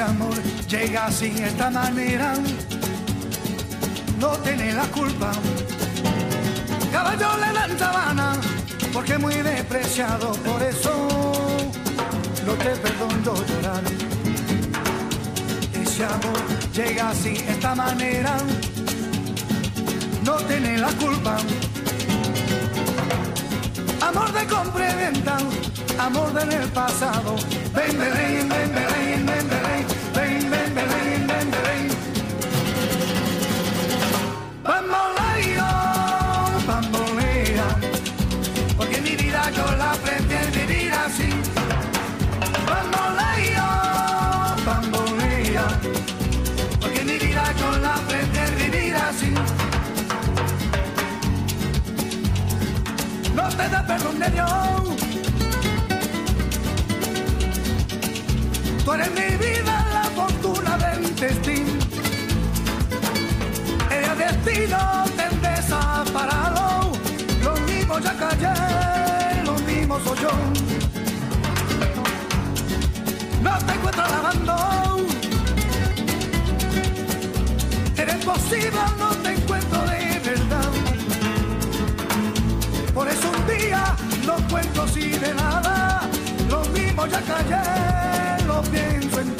Ese amor llega así, esta manera, no tiene la culpa. Caballo le dan sabana, porque muy despreciado, por eso no te perdono llorar. Ese amor llega así, esta manera, no tiene la culpa. Y venta, amor del el pasado. Ven, ven, ven, ven, ven, ven, ven, ven, ven, de Dios. Tú eres mi vida, la fortuna del destino. El destino te desaparado. Lo mismo ya callé, lo mismo soy yo. No te encuentro lavando. Eres posible, no no cuento así de nada. Lo mismo ya callé, lo pienso en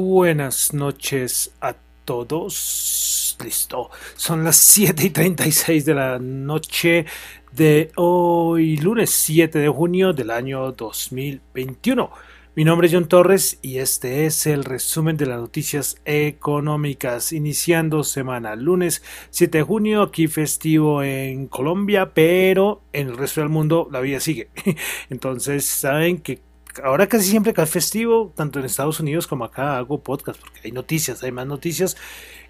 Buenas noches a todos. Listo. Son las 7 y 36 de la noche de hoy, lunes 7 de junio del año 2021. Mi nombre es John Torres y este es el resumen de las noticias económicas. Iniciando semana, lunes 7 de junio, aquí festivo en Colombia, pero en el resto del mundo la vida sigue. Entonces, saben que ahora casi siempre que es festivo, tanto en Estados Unidos como acá hago podcast, porque hay noticias, hay más noticias.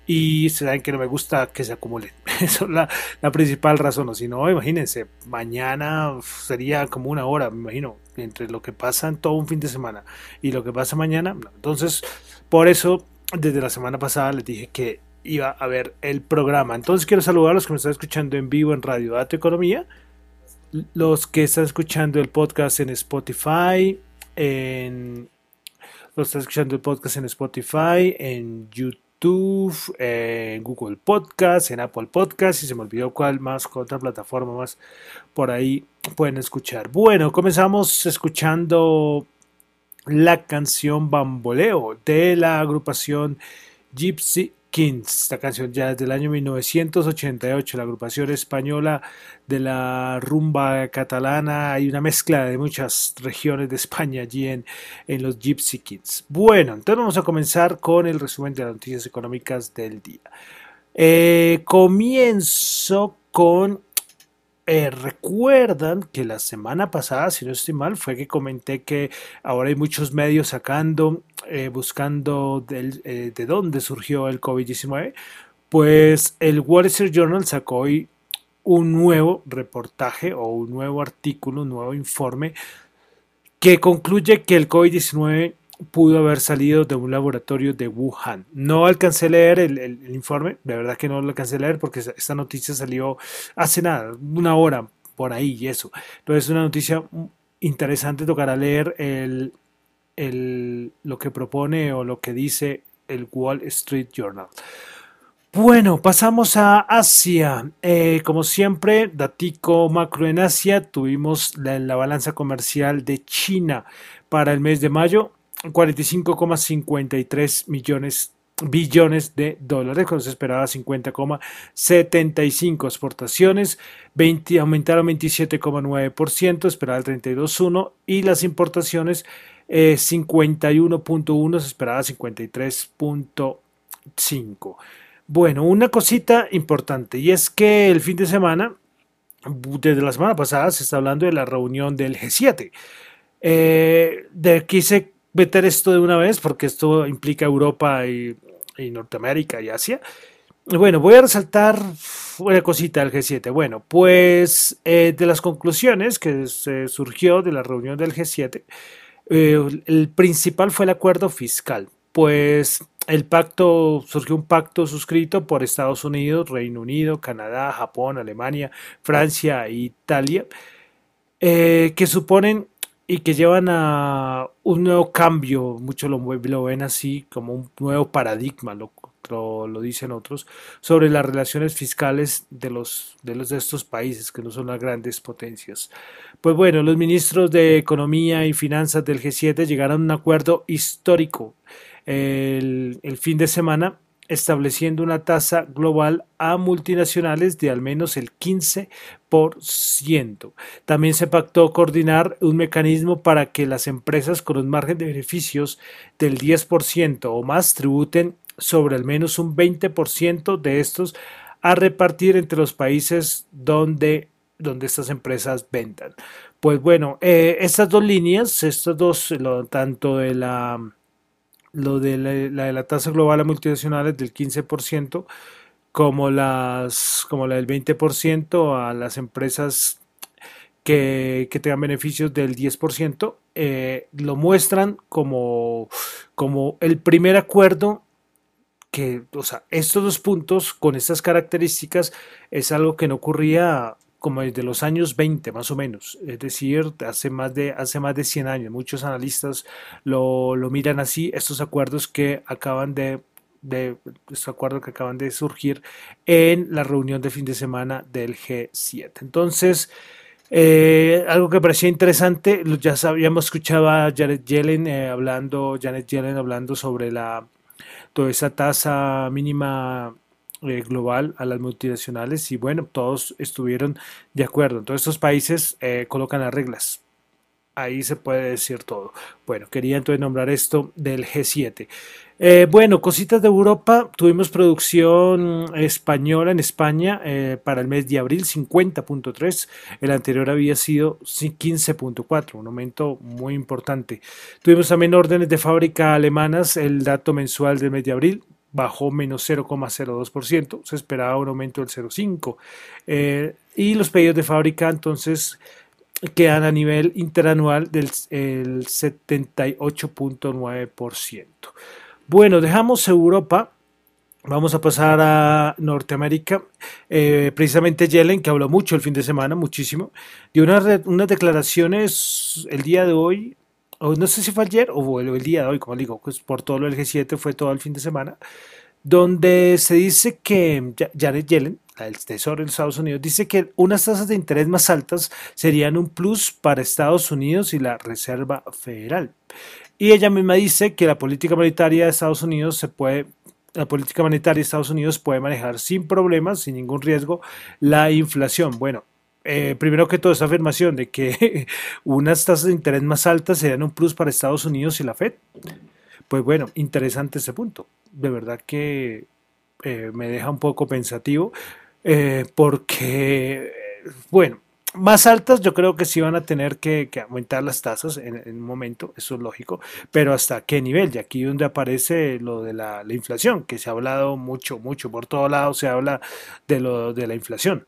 Y saben que no me gusta que se acumulen. Esa es la, la principal razón. O si no, imagínense, mañana sería como una hora, me imagino, entre lo que pasa en todo un fin de semana y lo que pasa mañana. Entonces, por eso, desde la semana pasada les dije que iba a ver el programa. Entonces, quiero saludar a los que me están escuchando en vivo en Radio Dato Economía, los que están escuchando el podcast en Spotify, en los están escuchando el podcast en Spotify, en YouTube, en Google Podcast, en Apple Podcast, y se me olvidó cuál más, cuál otra plataforma más por ahí pueden escuchar. Bueno, comenzamos escuchando la canción Bamboleo de la agrupación Gypsy Kings. Esta canción ya es del año 1988, la agrupación española de la rumba catalana. Hay una mezcla de muchas regiones de España allí en, en los Gypsy Kings. Bueno, entonces vamos a comenzar con el resumen de las noticias económicas del día. Eh, comienzo con eh, recuerdan que la semana pasada, si no estoy mal, fue que comenté que ahora hay muchos medios sacando, eh, buscando eh, de dónde surgió el COVID-19. Pues el Wall Street Journal sacó hoy un nuevo reportaje o un nuevo artículo, un nuevo informe que concluye que el COVID-19 pudo haber salido de un laboratorio de Wuhan. No alcancé a leer el, informe, de verdad que no lo alcancé a leer porque esta noticia salió hace nada, una hora por ahí y eso. Entonces es una noticia interesante, tocará leer el, el, lo que propone o lo que dice el Wall Street Journal. Bueno, pasamos a Asia. Eh, como siempre, datico macro en Asia. Tuvimos la, la balanza comercial de China para el mes de mayo, 45,53 millones billones de dólares, cuando se esperaba 50,75 exportaciones, 20, aumentaron 27,9%, esperaba el 32,1 y las importaciones 51.1, eh, se esperaba 53.5. Bueno, una cosita importante y es que el fin de semana, desde la semana pasada, se está hablando de la reunión del G7. Eh, de, quise meter esto de una vez porque esto implica Europa y, Norteamérica y Asia. Bueno, voy a resaltar una cosita del G7. Bueno, pues eh, de las conclusiones que se surgió de la reunión del G7, eh, el principal fue el acuerdo fiscal, pues el pacto, surgió un pacto suscrito por Estados Unidos, Reino Unido, Canadá, Japón, Alemania, Francia e Italia, eh, que suponen y que llevan a un nuevo cambio, muchos lo, lo, ven así como un nuevo paradigma, lo, dicen otros, sobre las relaciones fiscales de los, de estos países que no son las grandes potencias. Pues bueno, los ministros de Economía y Finanzas del G7 llegaron a un acuerdo histórico el fin de semana estableciendo una tasa global a multinacionales de al menos el 15%. También se pactó coordinar un mecanismo para que las empresas con un margen de beneficios del 10% o más tributen sobre al menos un 20% de estos a repartir entre los países donde, donde estas empresas vendan. Pues bueno, eh, estas dos líneas, estas dos, tanto de la lo de la, de la tasa global a multinacionales del 15%, como, las, como la del 20% a las empresas que, que tengan beneficios del 10%, eh, lo muestran como, como el primer acuerdo que, o sea, estos dos puntos con estas características es algo que no ocurría como desde los años 20 más o menos, es decir, hace más de, hace más de 100 años. Muchos analistas lo, lo miran así, estos acuerdos que acaban de, de estos acuerdos que acaban de surgir en la reunión de fin de semana del G7. Entonces, eh, algo que parecía interesante, ya sabíamos escuchado a Janet Yellen eh, hablando, Janet Yellen hablando sobre la toda esa tasa mínima eh, global a las multinacionales y bueno, todos estuvieron de acuerdo. Todos estos países eh, colocan las reglas. Ahí se puede decir todo. Bueno, quería entonces nombrar esto del G7. Eh, bueno, cositas de Europa. Tuvimos producción española en España para el mes de abril, 50.3. El anterior había sido 15.4, un aumento muy importante. Tuvimos también órdenes de fábrica alemanas, el dato mensual del mes de abril, bajó menos 0,02%, se esperaba un aumento del 0,5%. Eh, y los pedidos de fábrica entonces quedan a nivel interanual del 78.9%. Bueno, dejamos Europa. Vamos a pasar a Norteamérica. Eh, precisamente Yellen, que habló mucho el fin de semana, muchísimo, dio unas declaraciones el día de hoy no sé si fue ayer o el, día de hoy, como digo, pues por todo lo del G7 fue todo el fin de semana, donde se dice que Janet Yellen, el Tesoro de Estados Unidos, dice que unas tasas de interés más altas serían un plus para Estados Unidos y la Reserva Federal. Y ella misma dice que la política monetaria de Estados Unidos se puede la política monetaria de Estados Unidos puede manejar sin problemas, sin ningún riesgo, la inflación. Bueno, eh, primero que todo, esa afirmación de que unas tasas de interés más altas serían un plus para Estados Unidos y la Fed. Pues bueno, interesante ese punto. De verdad que eh, me deja un poco pensativo eh, porque, bueno, más altas yo creo que sí van a tener que, aumentar las tasas en, un momento, eso es lógico, pero hasta qué nivel, y aquí donde aparece lo de la, la inflación, que se ha hablado mucho, mucho, por todos lados se habla de lo de la inflación.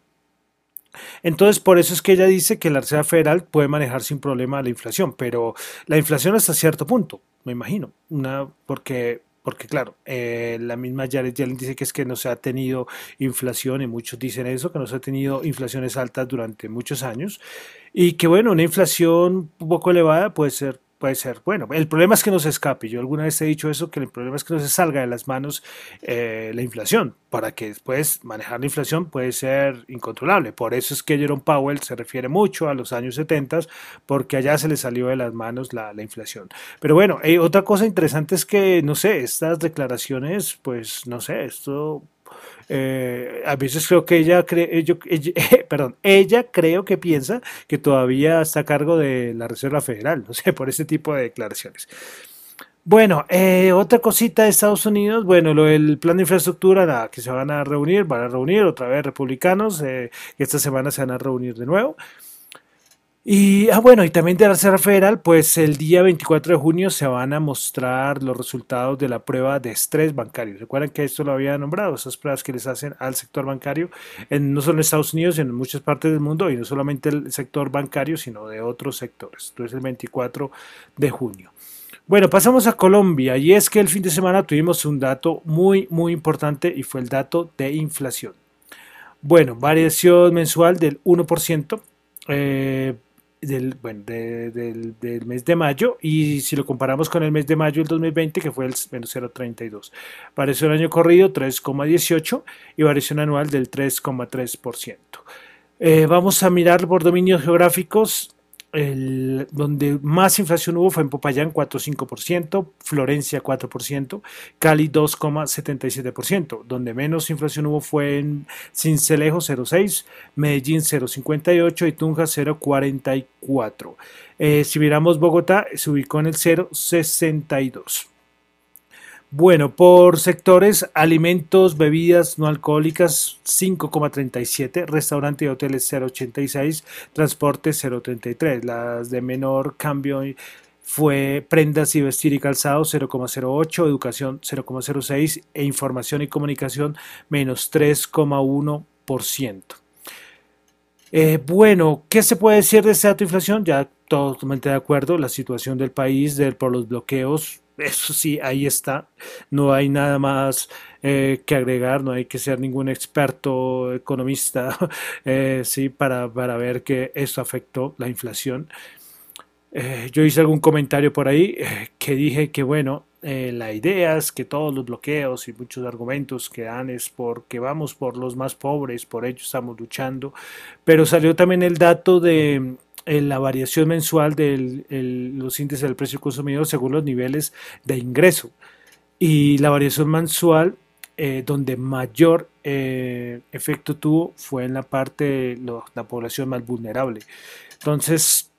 Entonces, por eso es que ella dice que la Reserva Federal puede manejar sin problema la inflación, pero la inflación hasta cierto punto, me imagino, una, porque porque claro, eh, la misma Jared Yellen dice que es que no se ha tenido inflación y muchos dicen eso, que no se ha tenido inflaciones altas durante muchos años y que bueno, una inflación poco elevada puede ser puede ser bueno. El problema es que no se escape. Yo alguna vez he dicho eso, que el problema es que no se salga de las manos eh, la inflación, para que después manejar la inflación puede ser incontrolable. Por eso es que Jerome Powell se refiere mucho a los años 70, porque allá se le salió de las manos la, inflación. Pero bueno, eh, otra cosa interesante es que, no sé, estas declaraciones, pues, no sé, esto eh, a veces creo que ella cree, perdón, ella creo que piensa que todavía está a cargo de la Reserva Federal, no sé, por ese tipo de declaraciones. Bueno, eh, otra cosita de Estados Unidos, bueno, lo del plan de infraestructura, la que se van a reunir, van a reunir otra vez republicanos, eh, esta semana se van a reunir de nuevo. Y, ah, bueno, y también de la Reserva Federal, pues el día 24 de junio se van a mostrar los resultados de la prueba de estrés bancario. Recuerden que esto lo había nombrado, esas pruebas que les hacen al sector bancario, no solo en Estados Unidos, sino en muchas partes del mundo, y no solamente el sector bancario, sino de otros sectores. Entonces el 24 de junio. Bueno, pasamos a Colombia, y es que el fin de semana tuvimos un dato muy, muy importante, y fue el dato de inflación. Bueno, variación mensual del 1%. Eh, del, bueno, del, del, mes de mayo y si lo comparamos con el mes de mayo del 2020 que fue el menos 0,32. Variación año corrido 3,18 y variación anual del 3,3%. Eh, vamos a mirar por dominios geográficos donde más inflación hubo fue en Popayán 4,5%, Florencia 4%, Cali 2,77%. Donde menos inflación hubo fue en Cincelejo 0,6%, Medellín 0,58% y Tunja 0,44%. Eh, si miramos Bogotá, se ubicó en el 0,62%. Bueno, por sectores, alimentos, bebidas no alcohólicas 5,37, restaurante y hoteles 0,86, transporte 0,33. Las de menor cambio fue prendas y vestir y calzado 0,08, educación 0,06 e información y comunicación menos 3,1%. Eh, bueno, ¿qué se puede decir de esta inflación? Ya totalmente de acuerdo, la situación del país de, por los bloqueos eso sí, ahí está. No hay nada más eh, que agregar, no hay que ser ningún experto economista eh, sí, para, para, ver que esto afectó la inflación. Eh, yo hice algún comentario por ahí que dije que, bueno, la idea es que todos los bloqueos y muchos argumentos que dan es porque vamos por los más pobres, por ellos estamos luchando, pero salió también el dato de la variación mensual de los índices del precio consumidor según los niveles de ingreso. Y la variación mensual eh, donde mayor eh, efecto tuvo fue en la parte de la población más vulnerable. Entonces,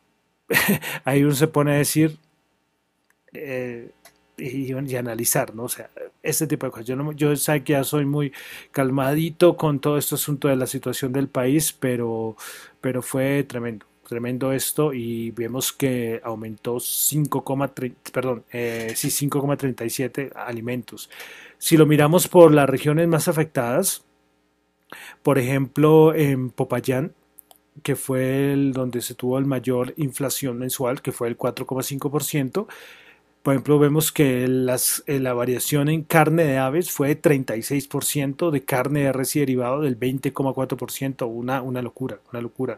ahí uno se pone a decir eh, y, analizar, ¿no? O sea, este tipo de cosas. Yo, no, yo sé que ya soy muy calmadito con todo este asunto de la situación del país, pero, pero fue tremendo tremendo esto y vemos que aumentó 5,3 perdón, eh, sí, 5,37 alimentos. Si lo miramos por las regiones más afectadas, por ejemplo, en Popayán, que fue el donde se tuvo el mayor inflación mensual, que fue el 4,5%, por ejemplo, vemos que eh, la variación en carne de aves fue de 36%, de carne de res y derivado del 20,4%, una, una locura, una locura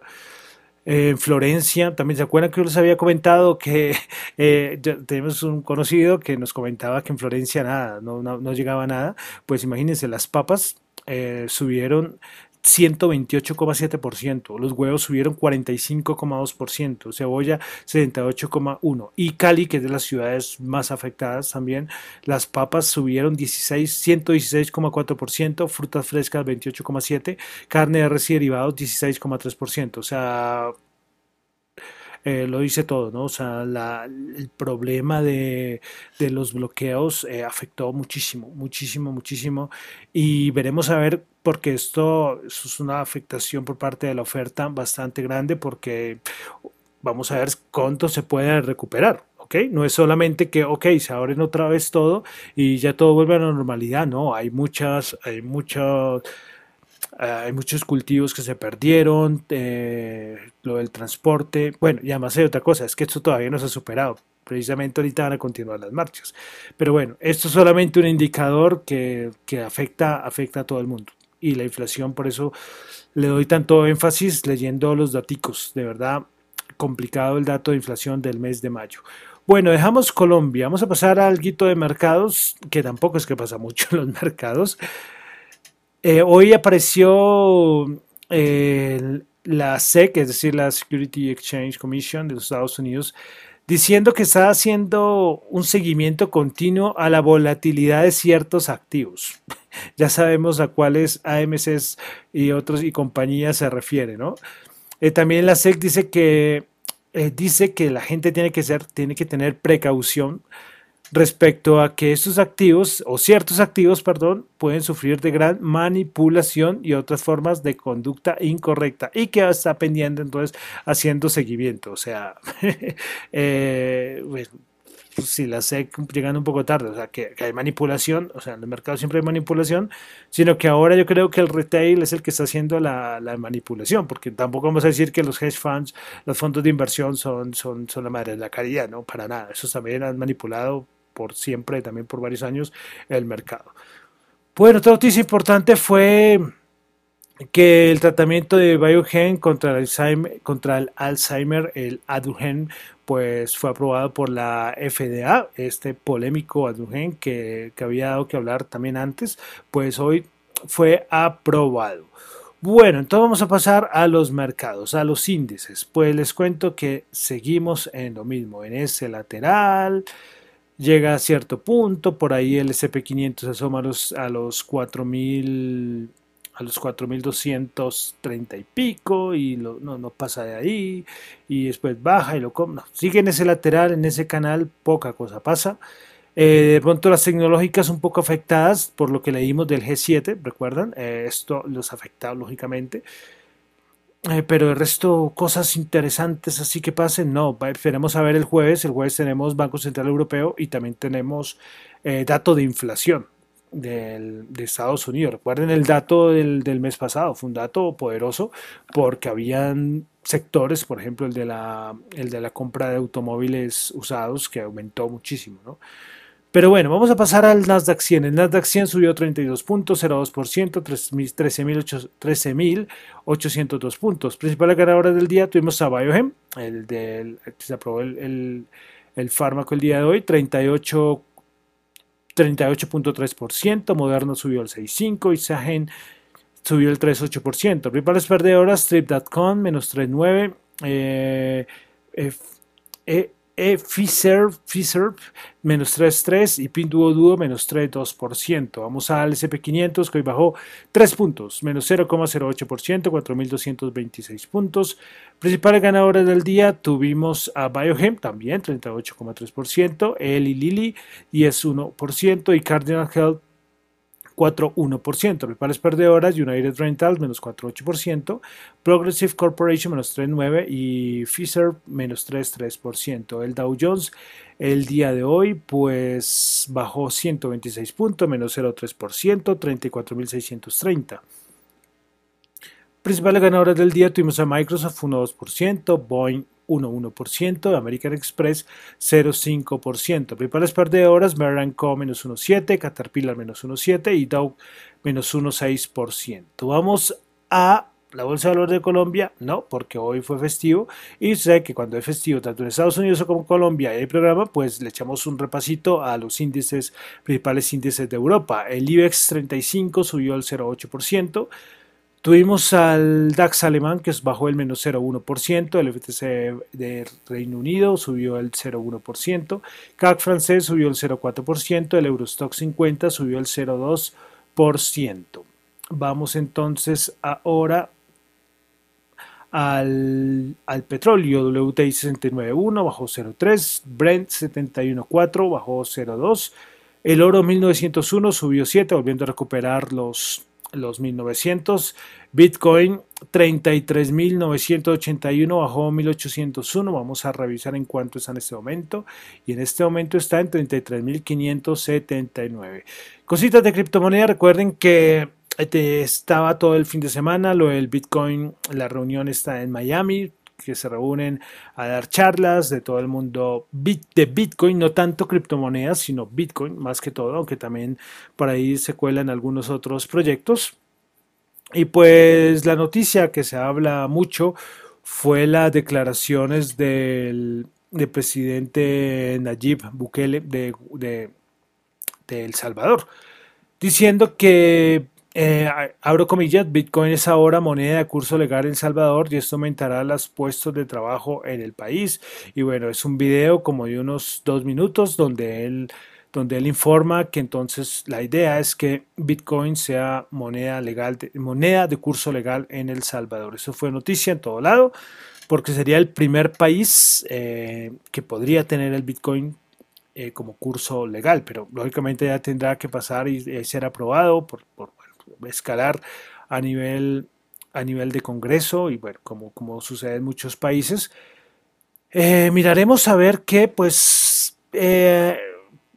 en Florencia, también se acuerdan que yo les había comentado que eh, tenemos un conocido que nos comentaba que en Florencia nada, no, no, llegaba nada, pues imagínense, las papas eh, subieron 128,7%, los huevos subieron 45,2%, cebolla 78,1% y Cali, que es de las ciudades más afectadas también, las papas subieron 16, 116,4%, frutas frescas 28,7%, carne de res y derivados 16,3%, o sea, eh, lo dice todo, ¿no? O sea, el problema de, los bloqueos eh, afectó muchísimo, muchísimo, muchísimo. Y veremos a ver, porque esto, es una afectación por parte de la oferta bastante grande, porque vamos a ver cuánto se puede recuperar. ¿ok? No es solamente que, ok, se abren otra vez todo y ya todo vuelve a la normalidad, no, hay muchas, hay muchas hay muchos cultivos que se perdieron, eh, lo del transporte, bueno, y además hay otra cosa, es que esto todavía no se ha superado, precisamente ahorita van a continuar las marchas. Pero bueno, esto es solamente un indicador que, que afecta, afecta a todo el mundo. Y la inflación, por eso le doy tanto énfasis leyendo los daticos, de verdad complicado el dato de inflación del mes de mayo. Bueno, dejamos Colombia, vamos a pasar al guito de mercados, que tampoco es que pasa mucho en los mercados. Eh, hoy apareció eh, la SEC, es decir, la Security Exchange Commission de los Estados Unidos, diciendo que está haciendo un seguimiento continuo a la volatilidad de ciertos activos. ya sabemos a cuáles AMCs y otros y compañías se refiere, ¿no? Eh, también la SEC dice que dice que la gente tiene que ser, tiene que tener precaución respecto a que estos activos o ciertos activos, perdón, pueden sufrir de gran manipulación y otras formas de conducta incorrecta y que está pendiente entonces haciendo seguimiento. O sea, eh, pues, si la SEC llegando un poco tarde, o sea, que, hay manipulación, o sea, en el mercado siempre hay manipulación, sino que ahora yo creo que el retail es el que está haciendo la, manipulación, porque tampoco vamos a decir que los hedge funds, los fondos de inversión son, son, son la madre de la caridad, no, para nada, esos también han manipulado por siempre, también por varios años, el mercado. Bueno, otra noticia importante fue que el tratamiento de Biogen contra el Alzheimer, contra el, Alzheimer, el Adugen, pues fue aprobado por la FDA, este polémico Adugen que, que había dado que hablar también antes, pues hoy fue aprobado. Bueno, entonces vamos a pasar a los mercados, a los índices. Pues les cuento que seguimos en lo mismo, en ese lateral, llega a cierto punto, por ahí el SP500 asoma a los, a los 4000 a los 4.230 y pico y no, no, pasa de ahí y después baja y lo no, sigue en ese lateral, en ese canal, poca cosa pasa. Eh, de pronto las tecnológicas un poco afectadas por lo que leímos del G7, recuerdan, eh, esto los afecta lógicamente. Eh, pero el resto, cosas interesantes así que pasen, no, esperemos a ver el jueves, el jueves tenemos Banco Central Europeo y también tenemos dato de inflación de Estados Unidos. Recuerden el dato del, del, mes pasado, fue un dato poderoso porque habían sectores, por ejemplo el de la, el de la compra de automóviles usados que aumentó muchísimo. ¿no? Pero bueno, vamos a pasar al Nasdaq 100. El Nasdaq 100 subió 32.02%, 13.802 puntos. Principales ganadoras del día tuvimos a Biogen, el del, se aprobó el, el, el fármaco el día de hoy, 38 38.3%, Moderno subió el 6.5% y Sagen subió el 3.8%. Principales perdedoras, Trip.com menos 3.9%, eh, eh, e Fiserv, menos 3.3 y Pinduoduo menos 3.2%. Vamos al SP500 que hoy bajó 3 puntos, menos 0,08%, 4.226 puntos. Principales ganadores del día tuvimos a Biogen también 38,3%, Eli Lilly 10,1% y Cardinal Health 4,1%. Principales perdedoras, United Rentals menos 4,8%, Progressive Corporation menos 3,9% y Fisher menos 3,3%. El Dow Jones el día de hoy pues bajó 126 puntos, menos 0,3%, 34.630. Principales ganadores del día tuvimos a Microsoft 1,2%, Boeing 1,1%, American Express 0,5%. Principales perdedoras, Merrill Co. menos 1,7%, Caterpillar menos 1,7% y Dow menos 1,6%. Vamos a la Bolsa de Valores de Colombia, no, porque hoy fue festivo y sé que cuando es festivo, tanto en Estados Unidos como Colombia hay programa, pues le echamos un repasito a los índices, principales índices de Europa. El IBEX 35 subió el 0,8%. Tuvimos al DAX alemán que bajó el menos 0,1%, el FTC de Reino Unido subió el 0,1%, CAC francés subió el 0,4%, el Eurostock 50 subió el 0,2%. Vamos entonces ahora al, al petróleo, WTI 69.1 bajó 0,3, Brent 71.4 bajó 0,2, el oro 1901 subió 7, volviendo a recuperar los los 1900. Bitcoin 33.981 bajó 1.801. Vamos a revisar en cuánto está en este momento. Y en este momento está en 33.579. Cositas de criptomoneda. Recuerden que este, estaba todo el fin de semana, lo del Bitcoin, la reunión está en Miami, que se reúnen a dar charlas de todo el mundo de Bitcoin, no tanto criptomonedas, sino Bitcoin más que todo, aunque también por ahí se cuelan algunos otros proyectos. Y pues la noticia que se habla mucho fue las declaraciones del, presidente Nayib Bukele de, El Salvador, diciendo que eh, abro comillas, Bitcoin es ahora moneda de curso legal en El Salvador y esto aumentará los puestos de trabajo en el país. Y bueno, es un video como de unos dos minutos donde él, donde él informa que entonces la idea es que Bitcoin sea moneda legal, de, moneda de curso legal en El Salvador. Eso fue noticia en todo lado porque sería el primer país eh, que podría tener el Bitcoin eh, como curso legal, pero lógicamente ya tendrá que pasar y, ser aprobado por, por escalar a nivel, a nivel de Congreso y bueno, como, como sucede en muchos países. Eh, miraremos a ver qué, pues, eh,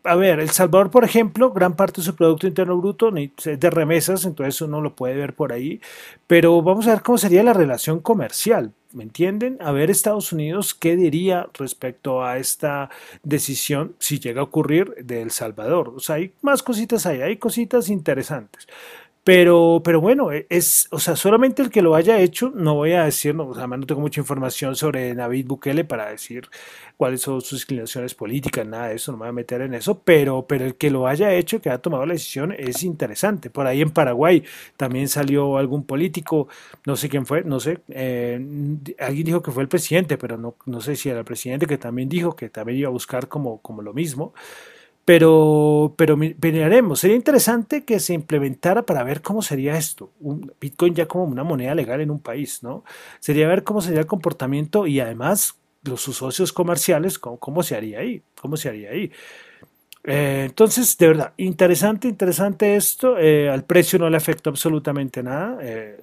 a ver, El Salvador, por ejemplo, gran parte de su Producto Interno Bruto es de remesas, entonces uno lo puede ver por ahí, pero vamos a ver cómo sería la relación comercial, ¿me entienden? A ver Estados Unidos qué diría respecto a esta decisión si llega a ocurrir de El Salvador. O sea, hay más cositas ahí, hay cositas interesantes. Pero, pero bueno, e, es, o sea, solamente el que lo haya hecho, no voy a decir, no, sea, no tengo mucha información sobre David Bukele para decir cuáles son sus inclinaciones políticas, nada de eso, no me voy a meter en eso, pero, pero el que lo haya hecho, que ha tomado la decisión, es interesante. Por ahí en Paraguay también salió algún político, no sé quién fue, no sé, eh, alguien dijo que fue el presidente, pero no, no sé si era el presidente que también dijo que también iba a buscar como, como lo mismo. Pero, pero miraremos, sería interesante que se implementara para ver cómo sería esto, un Bitcoin ya como una moneda legal en un país, ¿no? Sería ver cómo sería el comportamiento y además los sus socios comerciales, cómo, cómo se haría ahí, cómo se haría ahí. Eh, entonces, de verdad, interesante, interesante esto. Eh, al precio no le afecta absolutamente nada. Eh,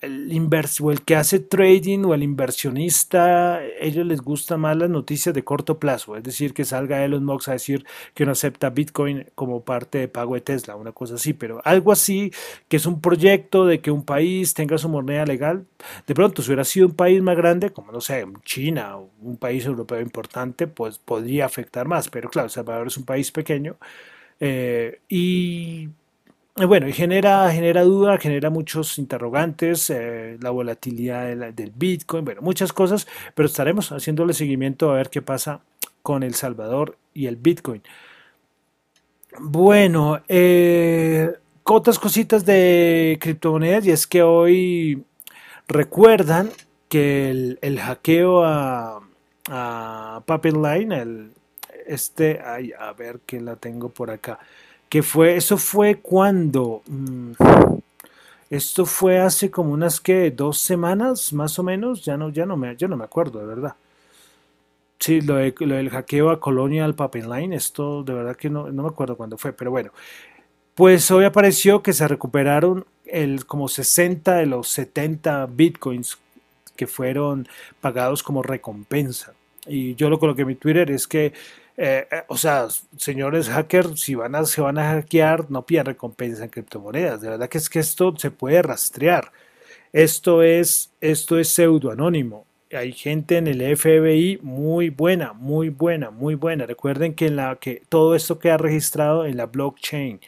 el, o el que hace trading o el inversionista, ellos les gustan más las noticias de corto plazo, es decir, que salga Elon Musk a decir que no acepta Bitcoin como parte de pago de Tesla, una cosa así, pero algo así, que es un proyecto de que un país tenga su moneda legal, de pronto si hubiera sido un país más grande, como no sé, China o un país europeo importante, pues podría afectar más, pero claro, El Es un país pequeño. Eh, y bueno, y genera, genera duda, genera muchos interrogantes, eh, la volatilidad del Bitcoin, bueno, muchas cosas, pero estaremos haciéndole seguimiento a ver qué pasa con El Salvador y el Bitcoin. Bueno, eh, otras cositas de criptomonedas y es que hoy recuerdan que el, hackeo a, a Line, el, este, ay, a ver que la tengo por acá que fue, eso fue cuando, mm, esto fue hace como unas que dos semanas más o menos, ya no, ya no me, ya no me acuerdo de verdad. Sí, lo, de, lo del hackeo a Colonial Line, esto de verdad que no, no me acuerdo cuándo fue, pero bueno, pues hoy apareció que se recuperaron el, como 60 de los 70 bitcoins que fueron pagados como recompensa. Y yo lo coloqué en mi Twitter es que eh, eh, o sea, señores hackers, si van a, se van a hackear, no pidan recompensa en criptomonedas. De verdad que es que esto se puede rastrear. Esto es, esto es pseudo anónimo. Hay gente en el FBI muy buena, muy buena, muy buena. Recuerden que, en la, que todo esto queda registrado en la blockchain.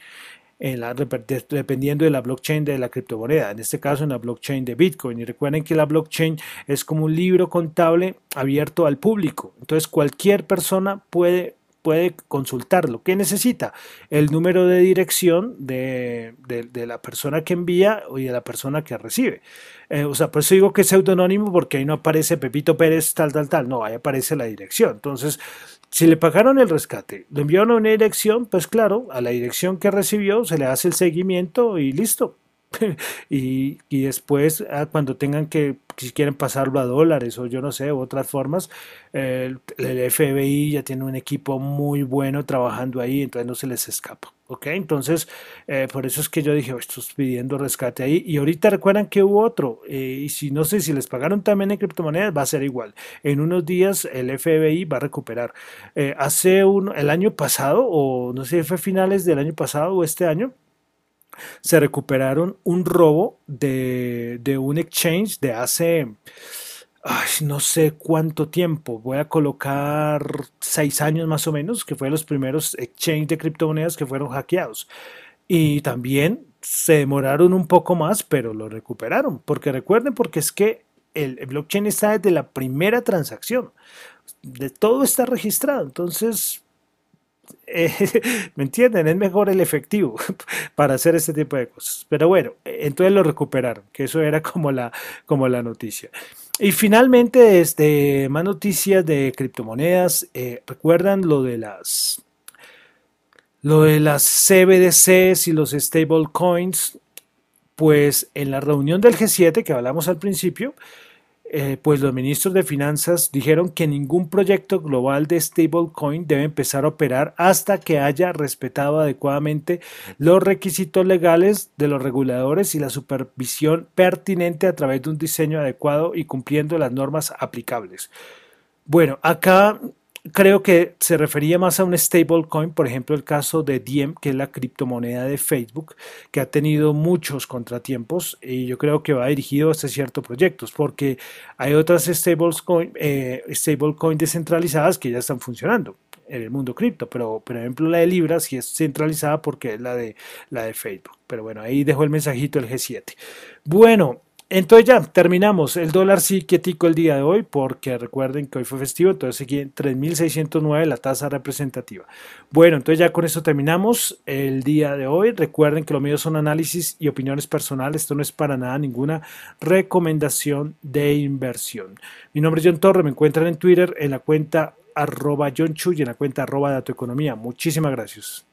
Dependiendo de la blockchain de la criptomoneda, en este caso en la blockchain de Bitcoin. Y recuerden que la blockchain es como un libro contable abierto al público. Entonces cualquier persona puede puede consultarlo. ¿Qué necesita? El número de dirección de, la persona que envía y de la persona que recibe. Eh, o sea, por eso digo que es pseudonónimo porque ahí no aparece Pepito Pérez tal, tal, tal. No, ahí aparece la dirección. Entonces, si le pagaron el rescate, lo enviaron a una dirección, pues claro, a la dirección que recibió se le hace el seguimiento y listo. y, después, ah, cuando tengan que, si quieren pasarlo a dólares o yo no sé, otras formas, el, FBI ya tiene un equipo muy bueno trabajando ahí, entonces no se les escapa. ¿Ok? Entonces, eh, por eso es que yo dije, estoy pidiendo rescate ahí. Y ahorita recuerdan que hubo otro. Eh, y si no sé si les pagaron también en criptomonedas, va a ser igual. En unos días el FBI va a recuperar. Eh, hace un, el año pasado, o no sé fue finales del año pasado o este año, se recuperaron un robo de, de un exchange de hace no sé cuánto tiempo, voy a colocar seis años más o menos, que fue los primeros exchange de criptomonedas que fueron hackeados. Y también se demoraron un poco más, pero lo recuperaron. Porque recuerden, porque es que el, blockchain está desde la primera transacción. De todo está registrado. Entonces, ¿me entienden? Es mejor el efectivo para hacer este tipo de cosas. Pero bueno, entonces lo recuperaron, que eso era como la, como la noticia. Y finalmente, este, más noticias de criptomonedas. Eh, ¿Recuerdan lo de las lo de las CBDCs y los stablecoins? Pues en la reunión del G7 que hablamos al principio, eh, pues los ministros de finanzas dijeron que ningún proyecto global de stablecoin debe empezar a operar hasta que haya respetado adecuadamente los requisitos legales de los reguladores y la supervisión pertinente a través de un diseño adecuado y cumpliendo las normas aplicables. Bueno, acá creo que se refería más a un stablecoin, por ejemplo el caso de Diem, que es la criptomoneda de Facebook, que ha tenido muchos contratiempos y yo creo que va dirigido a este ciertos proyectos, porque hay otras stablecoin, eh, descentralizadas que ya están funcionando en el mundo cripto, pero por ejemplo la de Libra sí es centralizada porque es la de, la de Facebook. Pero bueno, ahí dejo el mensajito del G7. Bueno, entonces ya terminamos. El dólar sí quietico el día de hoy porque recuerden que hoy fue festivo, entonces seguí en 3.609 la tasa representativa. Bueno, entonces ya con eso terminamos el día de hoy. Recuerden que lo mío son análisis y opiniones personales. Esto no es para nada ninguna recomendación de inversión. Mi nombre es John Torre. Me encuentran en Twitter en la cuenta arroba John Chu y en la cuenta arroba Datoeconomía. Muchísimas gracias.